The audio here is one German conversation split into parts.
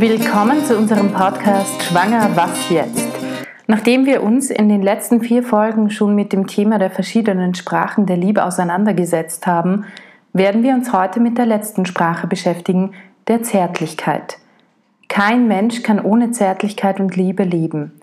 Willkommen zu unserem Podcast Schwanger, was jetzt? Nachdem wir uns in den letzten vier Folgen schon mit dem Thema der verschiedenen Sprachen der Liebe auseinandergesetzt haben, werden wir uns heute mit der letzten Sprache beschäftigen, der Zärtlichkeit. Kein Mensch kann ohne Zärtlichkeit und Liebe leben.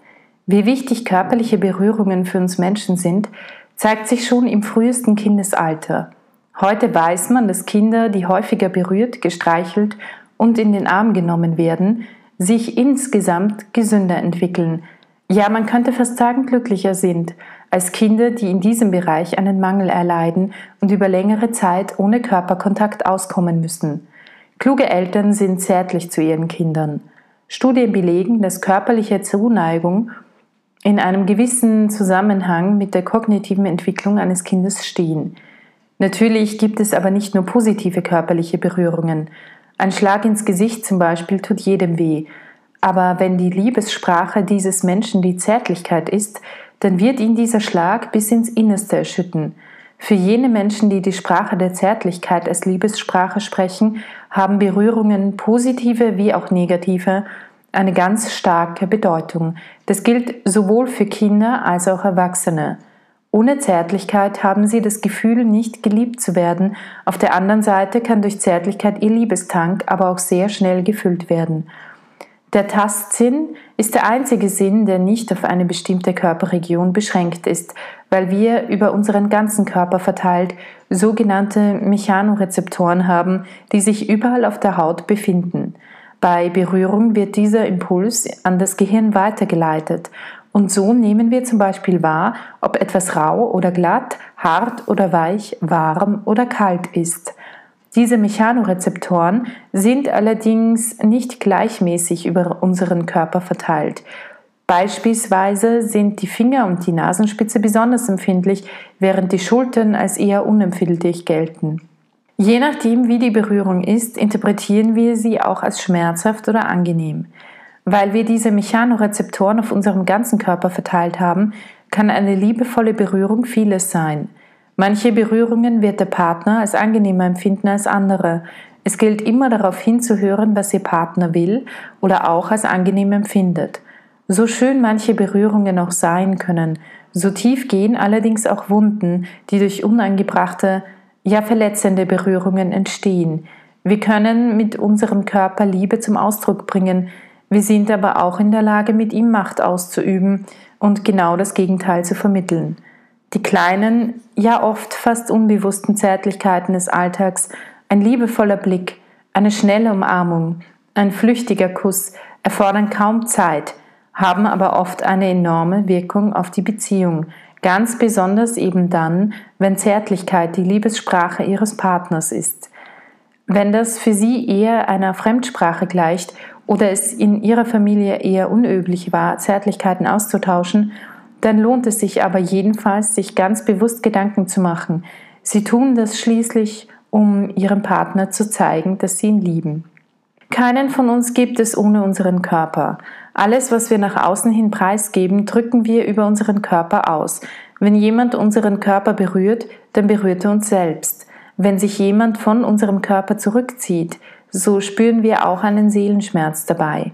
Wie wichtig körperliche Berührungen für uns Menschen sind, zeigt sich schon im frühesten Kindesalter. Heute weiß man, dass Kinder, die häufiger berührt, gestreichelt und in den Arm genommen werden, sich insgesamt gesünder entwickeln. Ja, man könnte fast sagen, glücklicher sind als Kinder, die in diesem Bereich einen Mangel erleiden und über längere Zeit ohne Körperkontakt auskommen müssen. Kluge Eltern sind zärtlich zu ihren Kindern. Studien belegen, dass körperliche Zuneigung in einem gewissen Zusammenhang mit der kognitiven Entwicklung eines Kindes stehen. Natürlich gibt es aber nicht nur positive körperliche Berührungen. Ein Schlag ins Gesicht zum Beispiel tut jedem weh. Aber wenn die Liebessprache dieses Menschen die Zärtlichkeit ist, dann wird ihn dieser Schlag bis ins Innerste erschütten. Für jene Menschen, die die Sprache der Zärtlichkeit als Liebessprache sprechen, haben Berührungen positive wie auch negative eine ganz starke Bedeutung. Das gilt sowohl für Kinder als auch Erwachsene. Ohne Zärtlichkeit haben sie das Gefühl, nicht geliebt zu werden. Auf der anderen Seite kann durch Zärtlichkeit ihr Liebestank aber auch sehr schnell gefüllt werden. Der Tastsinn ist der einzige Sinn, der nicht auf eine bestimmte Körperregion beschränkt ist, weil wir über unseren ganzen Körper verteilt sogenannte Mechanorezeptoren haben, die sich überall auf der Haut befinden. Bei Berührung wird dieser Impuls an das Gehirn weitergeleitet und so nehmen wir zum Beispiel wahr, ob etwas rau oder glatt, hart oder weich, warm oder kalt ist. Diese Mechanorezeptoren sind allerdings nicht gleichmäßig über unseren Körper verteilt. Beispielsweise sind die Finger und die Nasenspitze besonders empfindlich, während die Schultern als eher unempfindlich gelten. Je nachdem, wie die Berührung ist, interpretieren wir sie auch als schmerzhaft oder angenehm. Weil wir diese Mechanorezeptoren auf unserem ganzen Körper verteilt haben, kann eine liebevolle Berührung vieles sein. Manche Berührungen wird der Partner als angenehmer empfinden als andere. Es gilt immer darauf hinzuhören, was Ihr Partner will oder auch als angenehm empfindet. So schön manche Berührungen auch sein können, so tief gehen allerdings auch Wunden, die durch unangebrachte, ja verletzende Berührungen entstehen. Wir können mit unserem Körper Liebe zum Ausdruck bringen, wir sind aber auch in der Lage, mit ihm Macht auszuüben und genau das Gegenteil zu vermitteln. Die kleinen, ja oft fast unbewussten Zärtlichkeiten des Alltags, ein liebevoller Blick, eine schnelle Umarmung, ein flüchtiger Kuss erfordern kaum Zeit, haben aber oft eine enorme Wirkung auf die Beziehung, ganz besonders eben dann, wenn Zärtlichkeit die Liebessprache ihres Partners ist. Wenn das für sie eher einer Fremdsprache gleicht oder es in ihrer Familie eher unüblich war, Zärtlichkeiten auszutauschen, dann lohnt es sich aber jedenfalls, sich ganz bewusst Gedanken zu machen. Sie tun das schließlich, um ihrem Partner zu zeigen, dass sie ihn lieben. Keinen von uns gibt es ohne unseren Körper. Alles, was wir nach außen hin preisgeben, drücken wir über unseren Körper aus. Wenn jemand unseren Körper berührt, dann berührt er uns selbst. Wenn sich jemand von unserem Körper zurückzieht, so spüren wir auch einen Seelenschmerz dabei.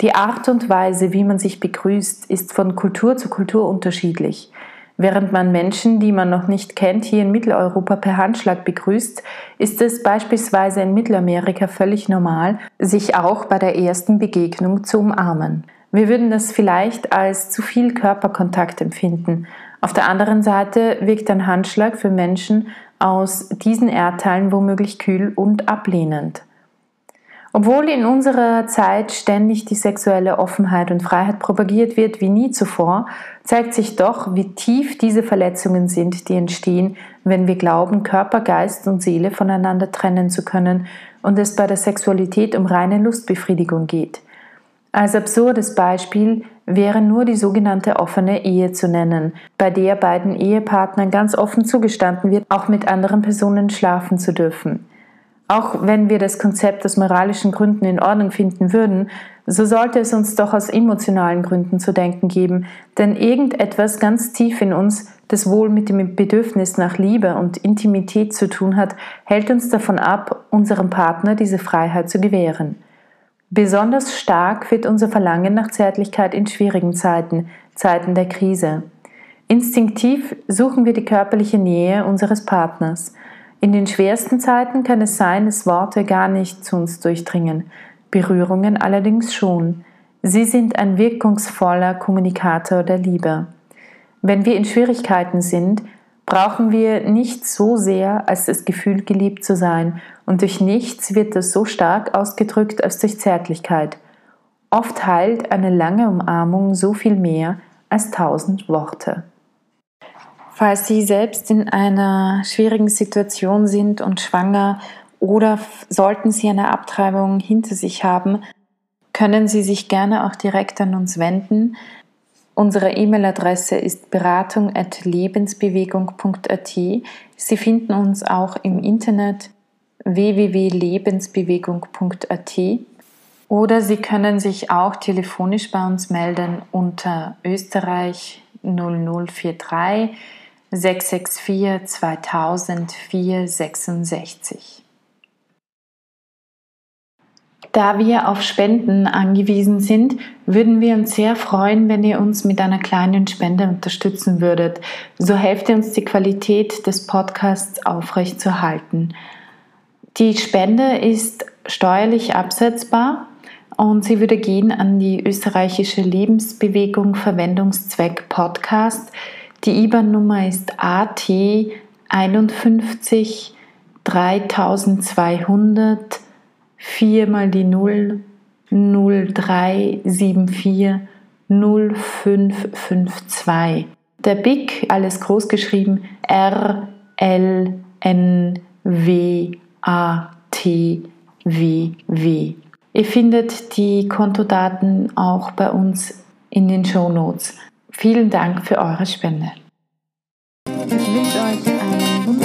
Die Art und Weise, wie man sich begrüßt, ist von Kultur zu Kultur unterschiedlich. Während man Menschen, die man noch nicht kennt, hier in Mitteleuropa per Handschlag begrüßt, ist es beispielsweise in Mittelamerika völlig normal, sich auch bei der ersten Begegnung zu umarmen. Wir würden das vielleicht als zu viel Körperkontakt empfinden. Auf der anderen Seite wirkt ein Handschlag für Menschen aus diesen Erdteilen womöglich kühl und ablehnend. Obwohl in unserer Zeit ständig die sexuelle Offenheit und Freiheit propagiert wird wie nie zuvor, zeigt sich doch, wie tief diese Verletzungen sind, die entstehen, wenn wir glauben, Körper, Geist und Seele voneinander trennen zu können und es bei der Sexualität um reine Lustbefriedigung geht. Als absurdes Beispiel wäre nur die sogenannte offene Ehe zu nennen, bei der beiden Ehepartnern ganz offen zugestanden wird, auch mit anderen Personen schlafen zu dürfen. Auch wenn wir das Konzept aus moralischen Gründen in Ordnung finden würden, so sollte es uns doch aus emotionalen Gründen zu denken geben, denn irgendetwas ganz tief in uns, das wohl mit dem Bedürfnis nach Liebe und Intimität zu tun hat, hält uns davon ab, unserem Partner diese Freiheit zu gewähren. Besonders stark wird unser Verlangen nach Zärtlichkeit in schwierigen Zeiten, Zeiten der Krise. Instinktiv suchen wir die körperliche Nähe unseres Partners. In den schwersten Zeiten kann es sein, dass Worte gar nicht zu uns durchdringen, Berührungen allerdings schon. Sie sind ein wirkungsvoller Kommunikator der Liebe. Wenn wir in Schwierigkeiten sind, brauchen wir nicht so sehr als das Gefühl, geliebt zu sein, und durch nichts wird das so stark ausgedrückt als durch Zärtlichkeit. Oft heilt eine lange Umarmung so viel mehr als tausend Worte. Falls Sie selbst in einer schwierigen Situation sind und schwanger oder sollten Sie eine Abtreibung hinter sich haben, können Sie sich gerne auch direkt an uns wenden. Unsere E-Mail-Adresse ist beratung.lebensbewegung.at. Sie finden uns auch im Internet www.lebensbewegung.at oder Sie können sich auch telefonisch bei uns melden unter Österreich 0043 664 2000 466. Da wir auf Spenden angewiesen sind, würden wir uns sehr freuen, wenn ihr uns mit einer kleinen Spende unterstützen würdet. So helft ihr uns, die Qualität des Podcasts aufrechtzuerhalten. Die Spende ist steuerlich absetzbar und sie würde gehen an die österreichische Lebensbewegung Verwendungszweck Podcast. Die IBAN-Nummer ist AT 51 3200 4 mal die 0 0374 0552. Der BIC, alles groß geschrieben, R L N W A T W W. Ihr findet die Kontodaten auch bei uns in den Show Notes. Vielen Dank für eure Spende. Ich wünsche euch einen